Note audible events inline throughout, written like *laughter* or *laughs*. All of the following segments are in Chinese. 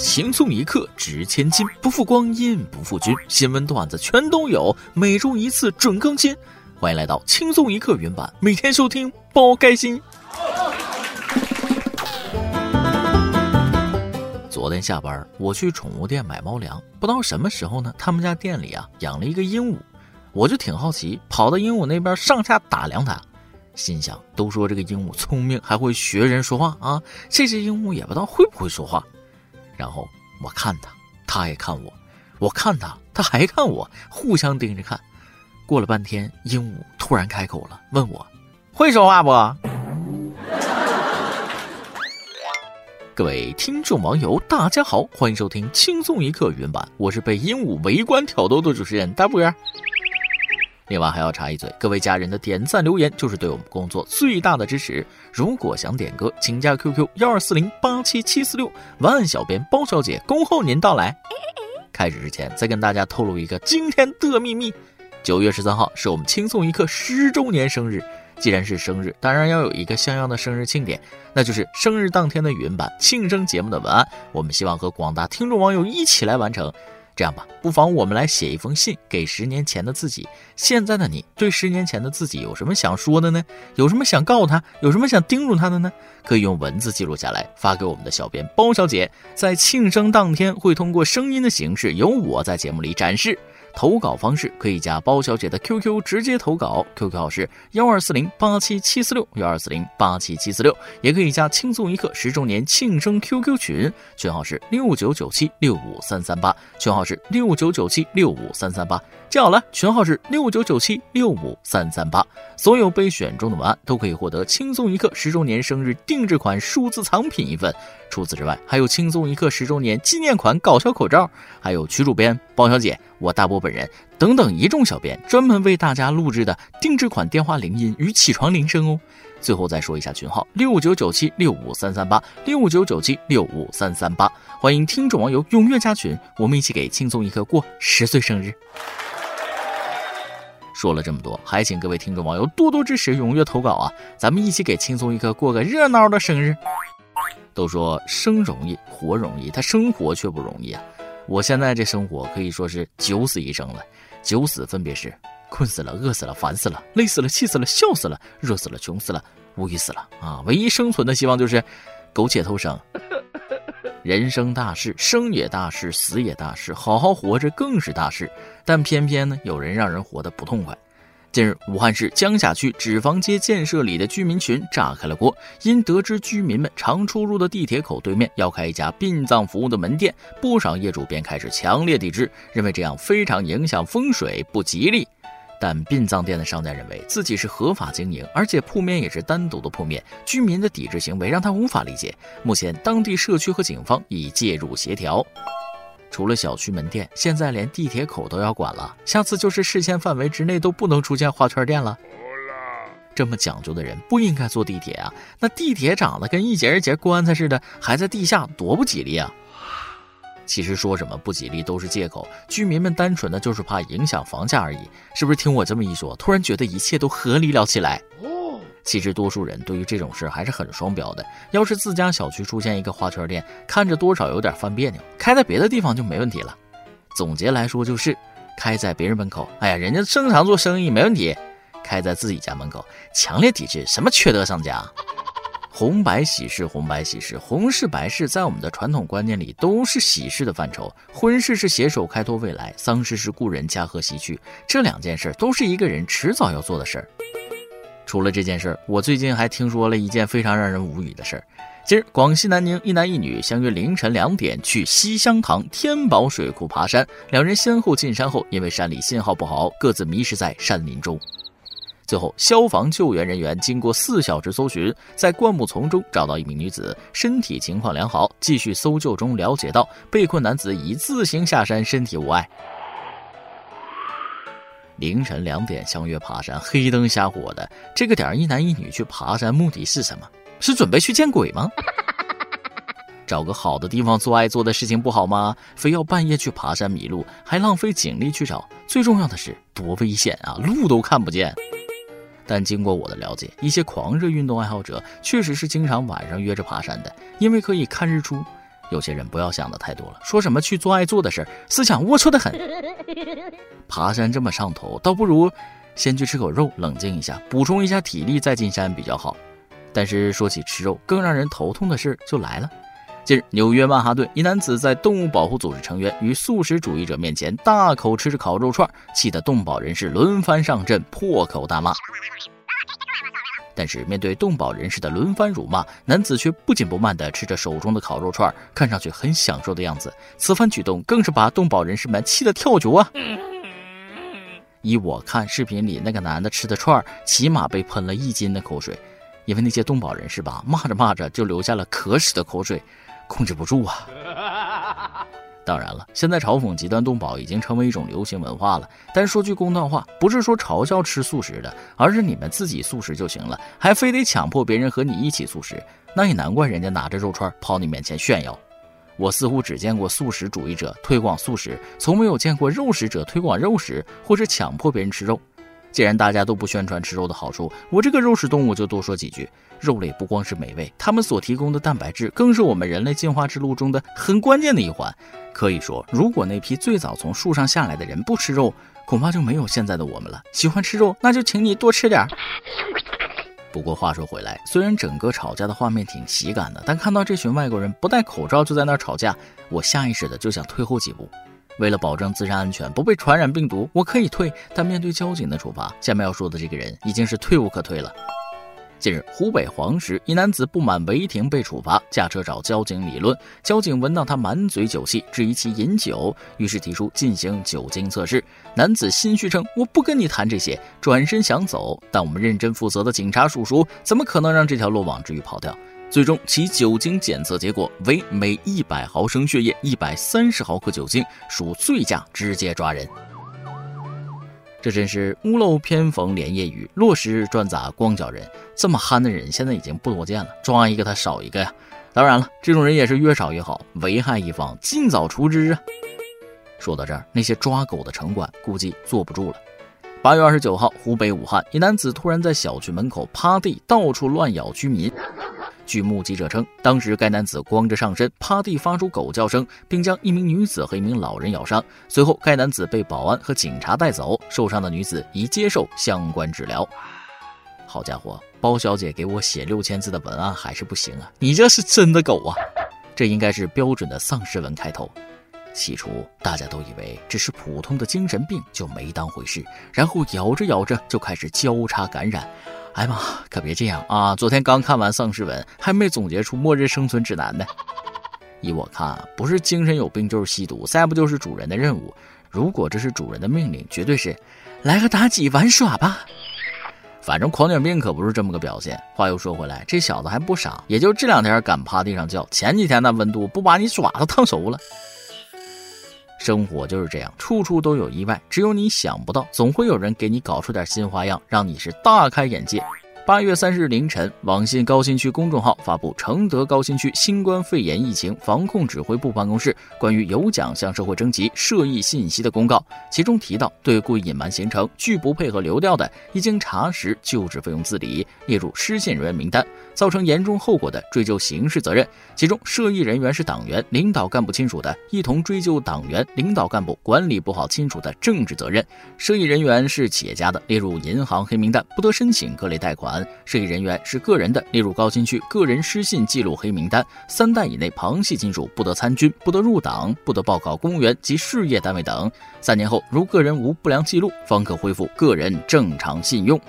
轻松一刻值千金，不负光阴不负君。新闻段子全都有，每周一次准更新。欢迎来到轻松一刻云版，每天收听包开心。昨天下班，我去宠物店买猫粮，不知道什么时候呢，他们家店里啊养了一个鹦鹉，我就挺好奇，跑到鹦鹉那边上下打量它，心想都说这个鹦鹉聪明，还会学人说话啊，这只鹦鹉也不知道会不会说话。然后我看他，他也看我，我看他，他还看我，互相盯着看。过了半天，鹦鹉突然开口了，问我：“会说话不？” *laughs* 各位听众网友，大家好，欢迎收听轻松一刻云版，我是被鹦鹉围观挑逗的主持人大波。另外还要插一嘴，各位家人的点赞留言就是对我们工作最大的支持。如果想点歌，请加 QQ 幺二四零八七七四六，文案小编包小姐恭候您到来。开始之前，再跟大家透露一个惊天的秘密。九月十三号是我们轻松一刻十周年生日，既然是生日，当然要有一个像样的生日庆典，那就是生日当天的语音版庆生节目的文案。我们希望和广大听众网友一起来完成。这样吧，不妨我们来写一封信给十年前的自己。现在的你对十年前的自己有什么想说的呢？有什么想告他？有什么想叮嘱他的呢？可以用文字记录下来，发给我们的小编包小姐。在庆生当天，会通过声音的形式由我在节目里展示。投稿方式可以加包小姐的 QQ 直接投稿，QQ 号是幺二四零八七七四六幺二四零八七七四六，也可以加轻松一刻十周年庆生 QQ 群，群号是六九九七六五三三八，群号是六九九七六五三三八。记好了，群号是六九九七六五三三八。所有被选中的文案都可以获得轻松一刻十周年生日定制款数字藏品一份。除此之外，还有轻松一刻十周年纪念款搞笑口罩，还有曲主编包小姐、我大波本人等等一众小编专门为大家录制的定制款电话铃音与起床铃声哦。最后再说一下群号：六九九七六五三三八，六九九七六五三三八。欢迎听众网友踊跃加群，我们一起给轻松一刻过十岁生日。说了这么多，还请各位听众网友多多支持，踊跃投稿啊！咱们一起给轻松一刻过个热闹的生日。都说生容易，活容易，他生活却不容易啊！我现在这生活可以说是九死一生了。九死分别是困死了、饿死了、烦死了、累死了、气死了、笑死了、热死了、穷死了、无语死了啊！唯一生存的希望就是苟且偷生。人生大事，生也大事，死也大事，好好活着更是大事。但偏偏呢，有人让人活得不痛快。近日，武汉市江夏区纸坊街建设里的居民群炸开了锅。因得知居民们常出入的地铁口对面要开一家殡葬服务的门店，不少业主便开始强烈抵制，认为这样非常影响风水，不吉利。但殡葬店的商家认为自己是合法经营，而且铺面也是单独的铺面，居民的抵制行为让他无法理解。目前，当地社区和警方已介入协调。除了小区门店，现在连地铁口都要管了。下次就是视线范围之内都不能出现花圈店了。这么讲究的人不应该坐地铁啊！那地铁长得跟一节一节棺材似的，还在地下，多不吉利啊！其实说什么不吉利都是借口，居民们单纯的就是怕影响房价而已。是不是听我这么一说，突然觉得一切都合理了起来？其实多数人对于这种事还是很双标的。要是自家小区出现一个花圈店，看着多少有点犯别扭，开在别的地方就没问题了。总结来说就是，开在别人门口，哎呀，人家正常做生意没问题；开在自己家门口，强烈抵制，什么缺德商家。红白喜事，红白喜事，红事白事，在我们的传统观念里都是喜事的范畴。婚事是携手开拓未来，丧事是故人驾鹤西去，这两件事都是一个人迟早要做的事儿。除了这件事儿，我最近还听说了一件非常让人无语的事儿。今儿，广西南宁一男一女相约凌晨两点去西乡塘天宝水库爬山，两人先后进山后，因为山里信号不好，各自迷失在山林中。最后，消防救援人员经过四小时搜寻，在灌木丛中找到一名女子，身体情况良好。继续搜救中了解到，被困男子已自行下山，身体无碍。凌晨两点相约爬山，黑灯瞎火的，这个点一男一女去爬山，目的是什么？是准备去见鬼吗？*laughs* 找个好的地方做爱做的事情不好吗？非要半夜去爬山迷路，还浪费警力去找，最重要的是多危险啊，路都看不见。但经过我的了解，一些狂热运动爱好者确实是经常晚上约着爬山的，因为可以看日出。有些人不要想的太多了，说什么去做爱做的事儿，思想龌龊的很。*laughs* 爬山这么上头，倒不如先去吃口肉，冷静一下，补充一下体力再进山比较好。但是说起吃肉，更让人头痛的事就来了。近日，纽约曼哈顿一男子在动物保护组织成员与素食主义者面前大口吃着烤肉串，气得动保人士轮番上阵，破口大骂。但是面对动保人士的轮番辱骂，男子却不紧不慢地吃着手中的烤肉串，看上去很享受的样子。此番举动更是把动保人士们气得跳脚啊！依我看，视频里那个男的吃的串，起码被喷了一斤的口水，因为那些动保人士吧，骂着骂着就流下了可耻的口水，控制不住啊！*laughs* 当然了，现在嘲讽极端动保已经成为一种流行文化了。但说句公道话，不是说嘲笑吃素食的，而是你们自己素食就行了，还非得强迫别人和你一起素食，那也难怪人家拿着肉串跑你面前炫耀。我似乎只见过素食主义者推广素食，从没有见过肉食者推广肉食或者强迫别人吃肉。既然大家都不宣传吃肉的好处，我这个肉食动物就多说几句。肉类不光是美味，它们所提供的蛋白质更是我们人类进化之路中的很关键的一环。可以说，如果那批最早从树上下来的人不吃肉，恐怕就没有现在的我们了。喜欢吃肉，那就请你多吃点儿。不过话说回来，虽然整个吵架的画面挺喜感的，但看到这群外国人不戴口罩就在那儿吵架，我下意识的就想退后几步。为了保证自身安全，不被传染病毒，我可以退，但面对交警的处罚，下面要说的这个人已经是退无可退了。近日，湖北黄石一男子不满违停被处罚，驾车找交警理论。交警闻到他满嘴酒气，质疑其饮酒，于是提出进行酒精测试。男子心虚称：“我不跟你谈这些。”转身想走，但我们认真负责的警察叔叔怎么可能让这条落网之鱼跑掉？最终，其酒精检测结果为每一百毫升血液一百三十毫克酒精，属醉驾，直接抓人。这真是屋漏偏逢连夜雨，落石专砸光脚人。这么憨的人现在已经不多见了，抓一个他少一个呀。当然了，这种人也是越少越好，危害一方尽早除之啊。说到这儿，那些抓狗的城管估计坐不住了。八月二十九号，湖北武汉一男子突然在小区门口趴地，到处乱咬居民。据目击者称，当时该男子光着上身趴地发出狗叫声，并将一名女子和一名老人咬伤。随后，该男子被保安和警察带走，受伤的女子已接受相关治疗。好家伙，包小姐给我写六千字的文案还是不行啊！你这是真的狗啊！这应该是标准的丧尸文开头。起初大家都以为只是普通的精神病，就没当回事，然后咬着咬着就开始交叉感染。哎妈，可别这样啊！昨天刚看完丧尸文，还没总结出末日生存指南呢。依我看，不是精神有病就是吸毒，再不就是主人的任务。如果这是主人的命令，绝对是来个妲己玩耍吧。反正狂犬病可不是这么个表现。话又说回来，这小子还不傻，也就这两天敢趴地上叫，前几天那温度不把你爪子烫熟了。生活就是这样，处处都有意外，只有你想不到，总会有人给你搞出点新花样，让你是大开眼界。八月三日凌晨，网信高新区公众号发布承德高新区新冠肺炎疫情防控指挥部办公室关于有奖向社会征集涉疫信息的公告，其中提到，对故意隐瞒行程、拒不配合流调的，一经查实就职费用自理，列入失信人员名单，造成严重后果的，追究刑事责任。其中涉疫人员是党员、领导干部亲属的，一同追究党员、领导干部管理不好亲属的政治责任。涉疫人员是企业家的，列入银行黑名单，不得申请各类贷款。涉及人员是个人的，列入高新区个人失信记录黑名单。三代以内旁系亲属不得参军，不得入党，不得报考公务员及事业单位等。三年后，如个人无不良记录，方可恢复个人正常信用。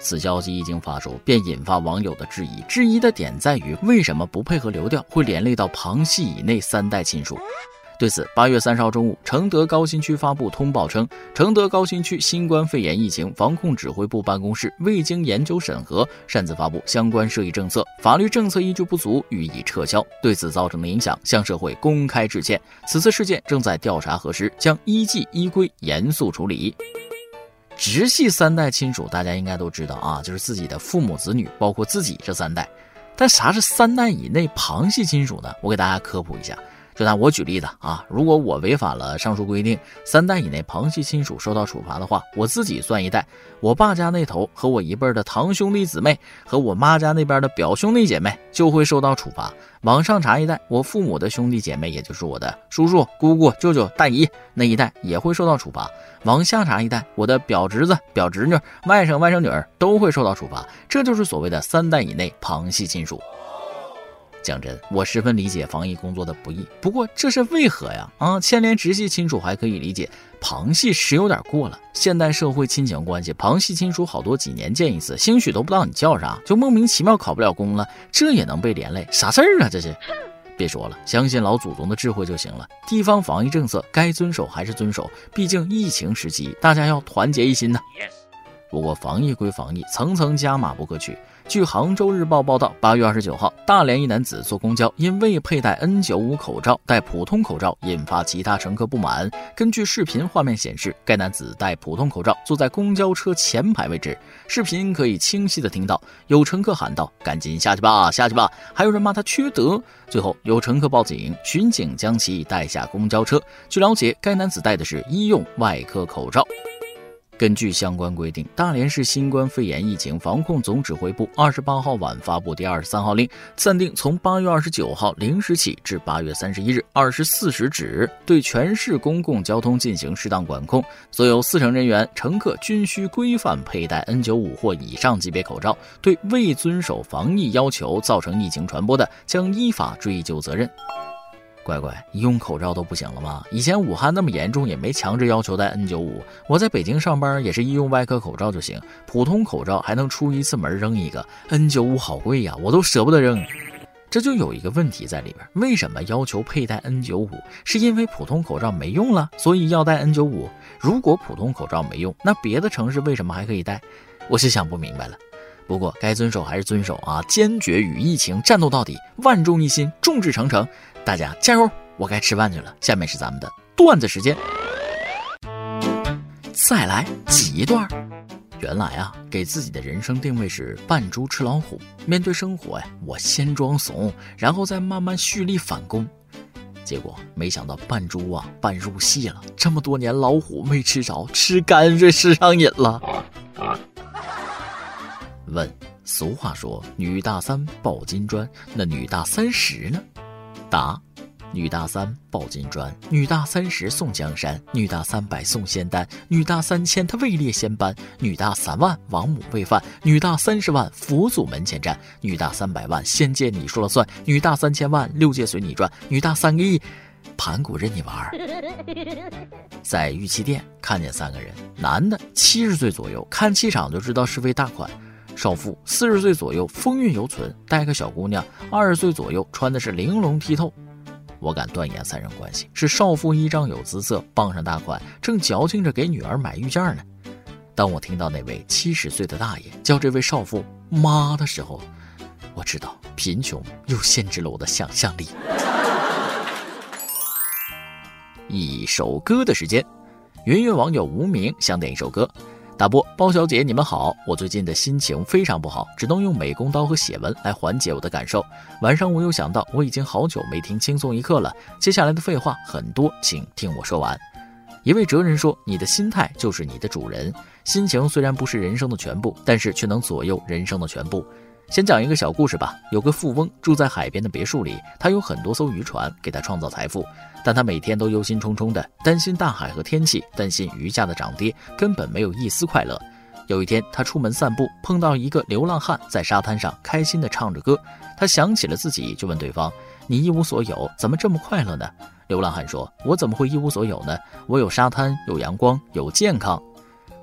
此消息一经发出，便引发网友的质疑。质疑的点在于，为什么不配合流调，会连累到旁系以内三代亲属？对此，八月三十号中午，承德高新区发布通报称，承德高新区新冠肺炎疫情防控指挥部办公室未经研究审核，擅自发布相关涉疫政策，法律政策依据不足，予以撤销。对此造成的影响，向社会公开致歉。此次事件正在调查核实，将依纪依规严肃处理。直系三代亲属，大家应该都知道啊，就是自己的父母、子女，包括自己这三代。但啥是三代以内旁系亲属呢？我给大家科普一下。就拿我举例子啊，如果我违反了上述规定，三代以内旁系亲属受到处罚的话，我自己算一代，我爸家那头和我一辈的堂兄弟姊妹和我妈家那边的表兄弟姐妹就会受到处罚。往上查一代，我父母的兄弟姐妹，也就是我的叔叔、姑姑、舅舅、大姨那一代也会受到处罚。往下查一代，我的表侄子、表侄女、外甥、外甥女儿都会受到处罚。这就是所谓的三代以内旁系亲属。讲真，我十分理解防疫工作的不易。不过这是为何呀？啊，牵连直系亲属还可以理解，旁系是有点过了。现代社会亲情关系，旁系亲属好多几年见一次，兴许都不知道你叫啥，就莫名其妙考不了公了，这也能被连累？啥事儿啊？这是？别说了，相信老祖宗的智慧就行了。地方防疫政策该遵守还是遵守，毕竟疫情时期，大家要团结一心呐。不过防疫归防疫，层层加码不可取。据杭州日报报道，八月二十九号，大连一男子坐公交因未佩戴 N95 口罩，戴普通口罩，引发其他乘客不满。根据视频画面显示，该男子戴普通口罩，坐在公交车前排位置。视频可以清晰的听到有乘客喊道：“赶紧下去吧，下去吧！”还有人骂他缺德。最后有乘客报警，巡警将其带下公交车。据了解，该男子戴的是医用外科口罩。根据相关规定，大连市新冠肺炎疫情防控总指挥部二十八号晚发布第二十三号令，暂定从八月二十九号零时起至八月三十一日二十四时止，对全市公共交通进行适当管控。所有司乘人员、乘客均需规范佩戴 N 九五或以上级别口罩。对未遵守防疫要求造成疫情传播的，将依法追究责任。乖乖，医用口罩都不行了吗？以前武汉那么严重，也没强制要求戴 N95。我在北京上班也是医用外科口罩就行，普通口罩还能出一次门扔一个。N95 好贵呀，我都舍不得扔。这就有一个问题在里边，为什么要求佩戴 N95？是因为普通口罩没用了，所以要戴 N95？如果普通口罩没用，那别的城市为什么还可以戴？我是想不明白了。不过该遵守还是遵守啊，坚决与疫情战斗到底，万众一心，众志成城。大家加油！我该吃饭去了。下面是咱们的段子时间，再来挤一段。原来啊，给自己的人生定位是扮猪吃老虎。面对生活呀，我先装怂，然后再慢慢蓄力反攻。结果没想到扮猪啊扮入戏了，这么多年老虎没吃着，吃泔水吃上瘾了。问：俗话说女大三抱金砖，那女大三十呢？答：女大三抱金砖，女大三十送江山，女大三百送仙丹，女大三千她位列仙班，女大三万王母喂饭，女大三十万佛祖门前站，女大三百万仙界你说了算，女大三千万六界随你转，女大三个亿盘古任你玩。*laughs* 在玉器店看见三个人，男的七十岁左右，看气场就知道是位大款。少妇四十岁左右，风韵犹存；带个小姑娘二十岁左右，穿的是玲珑剔透。我敢断言，三人关系是少妇依仗有姿色，傍上大款，正矫情着给女儿买玉件呢。当我听到那位七十岁的大爷叫这位少妇妈的时候，我知道贫穷又限制了我的想象力。一首歌的时间，云云网友无名想点一首歌。大波包小姐，你们好！我最近的心情非常不好，只能用美工刀和写文来缓解我的感受。晚上我又想到，我已经好久没听轻松一刻了。接下来的废话很多，请听我说完。一位哲人说：“你的心态就是你的主人。心情虽然不是人生的全部，但是却能左右人生的全部。”先讲一个小故事吧。有个富翁住在海边的别墅里，他有很多艘渔船给他创造财富，但他每天都忧心忡忡的，担心大海和天气，担心鱼价的涨跌，根本没有一丝快乐。有一天，他出门散步，碰到一个流浪汉在沙滩上开心地唱着歌。他想起了自己，就问对方：“你一无所有，怎么这么快乐呢？”流浪汉说：“我怎么会一无所有呢？我有沙滩，有阳光，有健康。”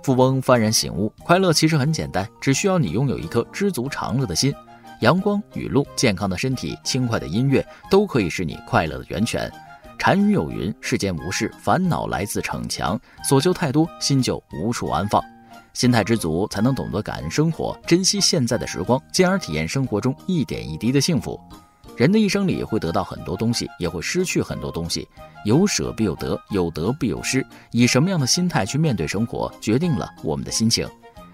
富翁幡然醒悟，快乐其实很简单，只需要你拥有一颗知足常乐的心。阳光、雨露、健康的身体、轻快的音乐，都可以是你快乐的源泉。禅语有云：世间无事，烦恼来自逞强。所求太多，心就无处安放。心态知足，才能懂得感恩生活，珍惜现在的时光，进而体验生活中一点一滴的幸福。人的一生里会得到很多东西，也会失去很多东西。有舍必有得，有得必有失。以什么样的心态去面对生活，决定了我们的心情。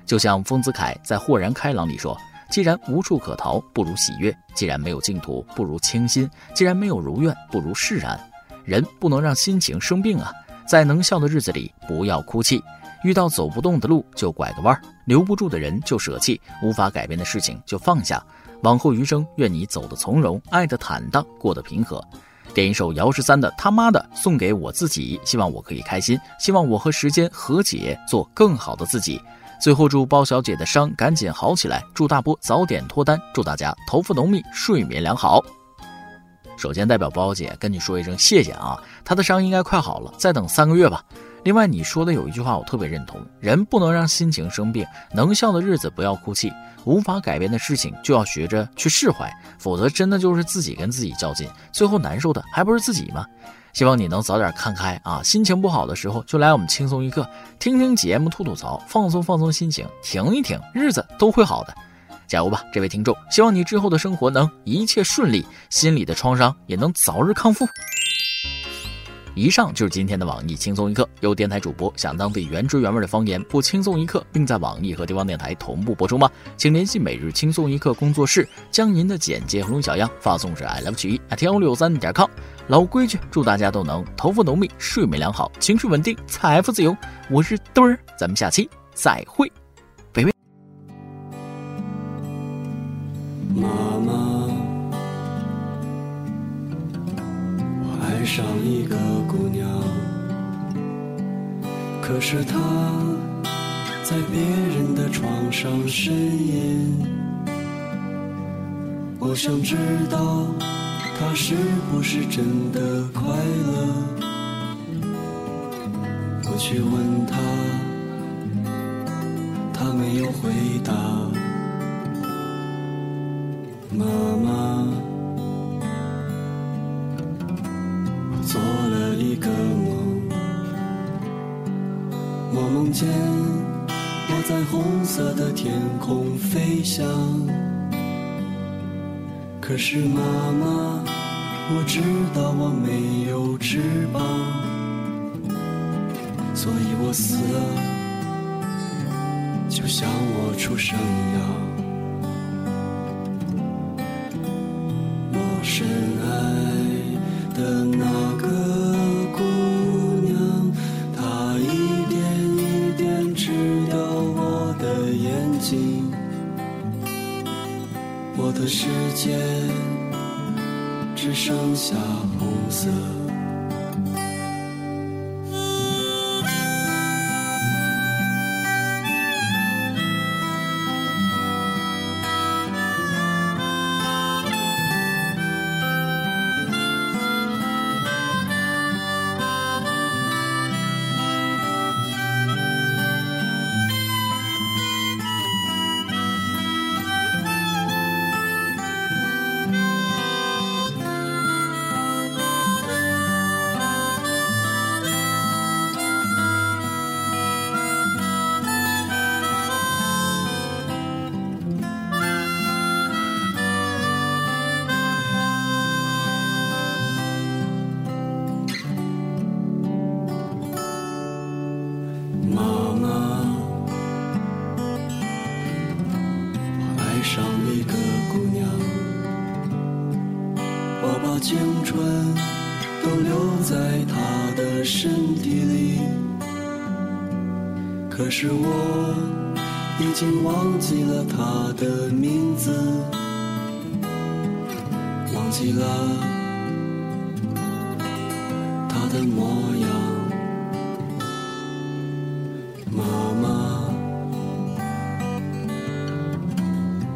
就像丰子恺在《豁然开朗》里说：“既然无处可逃，不如喜悦；既然没有净土，不如清心；既然没有如愿，不如释然。人不能让心情生病啊，在能笑的日子里不要哭泣。遇到走不动的路就拐个弯，留不住的人就舍弃，无法改变的事情就放下。往后余生，愿你走得从容，爱得坦荡，过得平和。点一首姚十三的他妈的送给我自己，希望我可以开心，希望我和时间和解，做更好的自己。最后祝包小姐的伤赶紧好起来，祝大波早点脱单，祝大家头发浓密，睡眠良好。首先代表包姐跟你说一声谢谢啊，她的伤应该快好了，再等三个月吧。另外你说的有一句话我特别认同，人不能让心情生病，能笑的日子不要哭泣，无法改变的事情就要学着去释怀，否则真的就是自己跟自己较劲，最后难受的还不是自己吗？希望你能早点看开啊！心情不好的时候就来我们轻松一刻，听听节目吐吐槽，放松放松心情，停一停，日子都会好的，加油吧，这位听众！希望你之后的生活能一切顺利，心里的创伤也能早日康复。以上就是今天的网易轻松一刻。有电台主播想当地原汁原味的方言播轻松一刻，并在网易和地方电台同步播出吗？请联系每日轻松一刻工作室，将您的简介和录小样发送至 i love 曲艺 at 幺六三点 com。老规矩，祝大家都能头发浓密、睡眠良好、情绪稳定、财富自由。我是墩儿，咱们下期再会，想知道。他是不是真的快乐？我去问他，他没有回答。妈妈，我做了一个梦，我梦见我在红色的天空飞翔。可是妈妈，我知道我没有翅膀，所以我死了，就像我出生一样。的世界只剩下红色。经忘记了他的名字，忘记了他的模样。妈妈，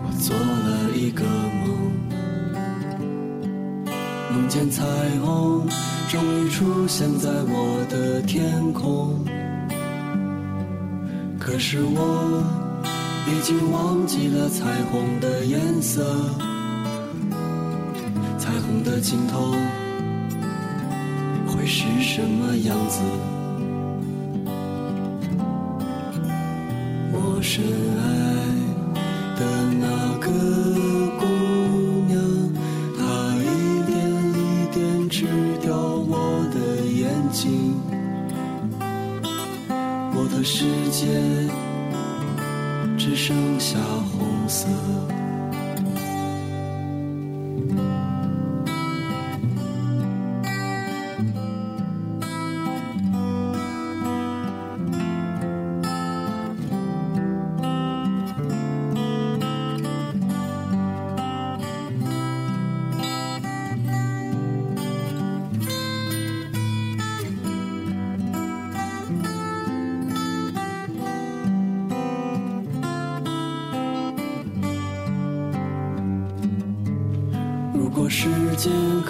我做了一个梦。梦见彩虹终于出现在我的天空，可是我已经忘记了彩虹的颜色，彩虹的尽头会是什么样子？我深爱的那个姑娘，她一点一点吃掉我的眼睛。我的世界只剩下红色。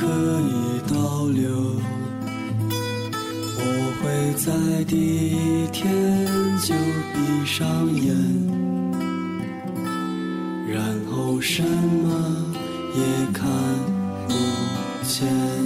可以倒流，我会在第一天就闭上眼，然后什么也看不见。